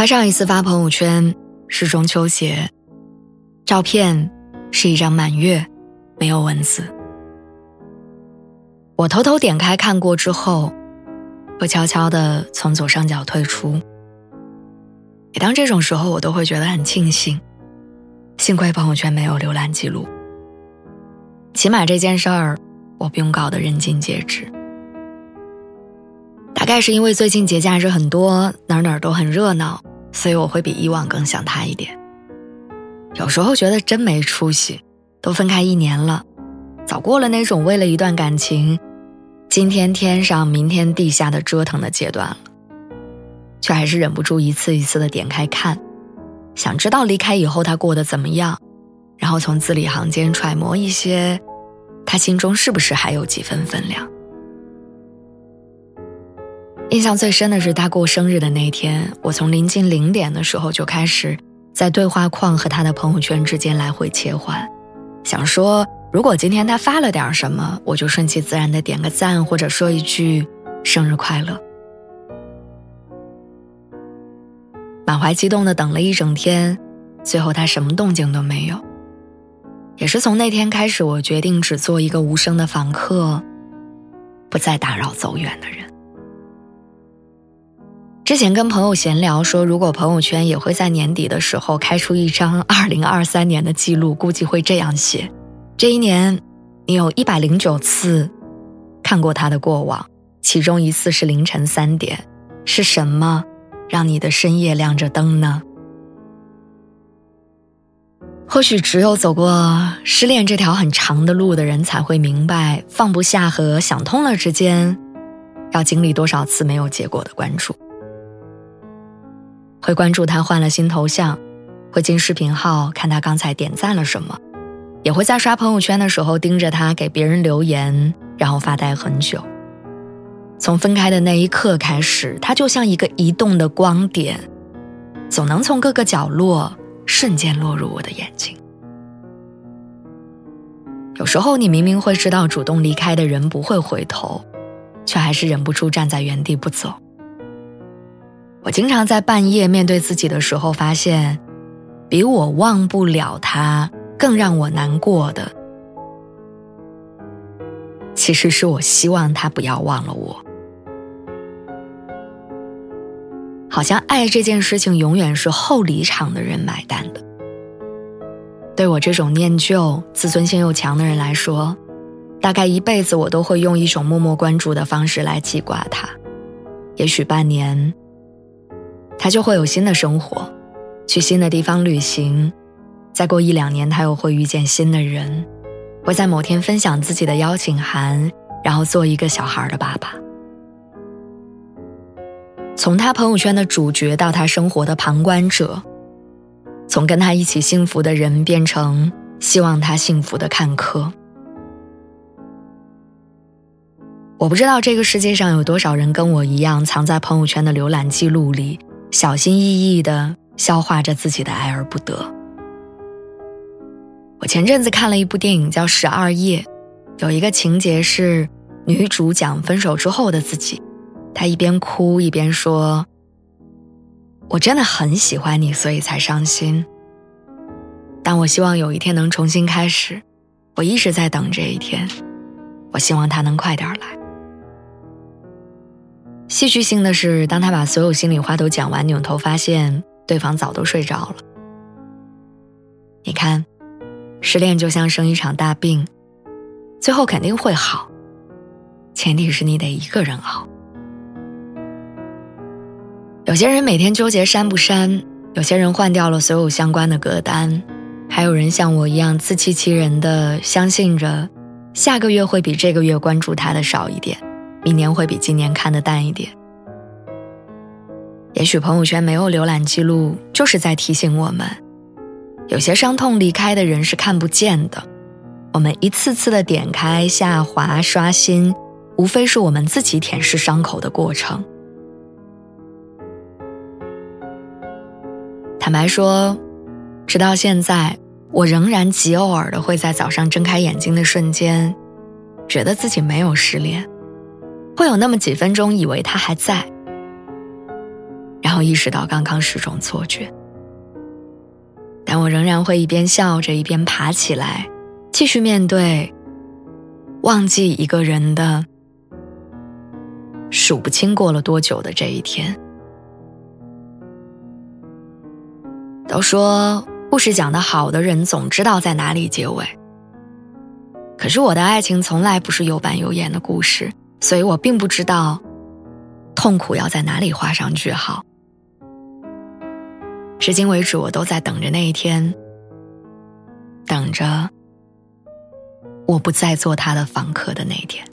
他上一次发朋友圈是中秋节，照片是一张满月，没有文字。我偷偷点开看过之后，会悄悄的从左上角退出。每当这种时候，我都会觉得很庆幸，幸亏朋友圈没有浏览记录，起码这件事儿我不用搞得人尽皆知。大概是因为最近节假日很多，哪哪都很热闹。所以我会比以往更想他一点。有时候觉得真没出息，都分开一年了，早过了那种为了一段感情，今天天上明天地下的折腾的阶段了，却还是忍不住一次一次的点开看，想知道离开以后他过得怎么样，然后从字里行间揣摩一些，他心中是不是还有几分分量。印象最深的是他过生日的那天，我从临近零点的时候就开始在对话框和他的朋友圈之间来回切换，想说如果今天他发了点什么，我就顺其自然的点个赞或者说一句生日快乐。满怀激动的等了一整天，最后他什么动静都没有。也是从那天开始，我决定只做一个无声的访客，不再打扰走远的人。之前跟朋友闲聊说，如果朋友圈也会在年底的时候开出一张 二零二三年的记录，估计会这样写：这一年，你有一百零九次看过他的过往，其中一次是凌晨三点，是什么让你的深夜亮着灯呢？或许只有走过失恋这条很长的路的人才会明白，放不下和想通了之间，要经历多少次没有结果的关注。会关注他换了新头像，会进视频号看他刚才点赞了什么，也会在刷朋友圈的时候盯着他给别人留言，然后发呆很久。从分开的那一刻开始，他就像一个移动的光点，总能从各个角落瞬间落入我的眼睛。有时候你明明会知道主动离开的人不会回头，却还是忍不住站在原地不走。我经常在半夜面对自己的时候，发现，比我忘不了他更让我难过的，其实是我希望他不要忘了我。好像爱这件事情永远是后离场的人买单的。对我这种念旧、自尊心又强的人来说，大概一辈子我都会用一种默默关注的方式来记挂他，也许半年。他就会有新的生活，去新的地方旅行，再过一两年他又会遇见新的人，会在某天分享自己的邀请函，然后做一个小孩的爸爸。从他朋友圈的主角到他生活的旁观者，从跟他一起幸福的人变成希望他幸福的看客。我不知道这个世界上有多少人跟我一样，藏在朋友圈的浏览记录里。小心翼翼地消化着自己的爱而不得。我前阵子看了一部电影，叫《十二夜》，有一个情节是女主讲分手之后的自己，她一边哭一边说：“我真的很喜欢你，所以才伤心。但我希望有一天能重新开始，我一直在等这一天，我希望它能快点来。”戏剧性的是，当他把所有心里话都讲完，扭头发现对方早都睡着了。你看，失恋就像生一场大病，最后肯定会好，前提是你得一个人熬。有些人每天纠结删不删，有些人换掉了所有相关的歌单，还有人像我一样自欺欺人的相信着，下个月会比这个月关注他的少一点。明年会比今年看得淡一点。也许朋友圈没有浏览记录，就是在提醒我们，有些伤痛离开的人是看不见的。我们一次次的点开、下滑、刷新，无非是我们自己舔舐伤口的过程。坦白说，直到现在，我仍然极偶尔的会在早上睁开眼睛的瞬间，觉得自己没有失恋，会有那么几分钟以为他还在。然后意识到刚刚是种错觉，但我仍然会一边笑着一边爬起来，继续面对忘记一个人的数不清过了多久的这一天。都说故事讲得好的人总知道在哪里结尾，可是我的爱情从来不是有板有眼的故事，所以我并不知道痛苦要在哪里画上句号。至今为止，我都在等着那一天，等着我不再做他的房客的那一天。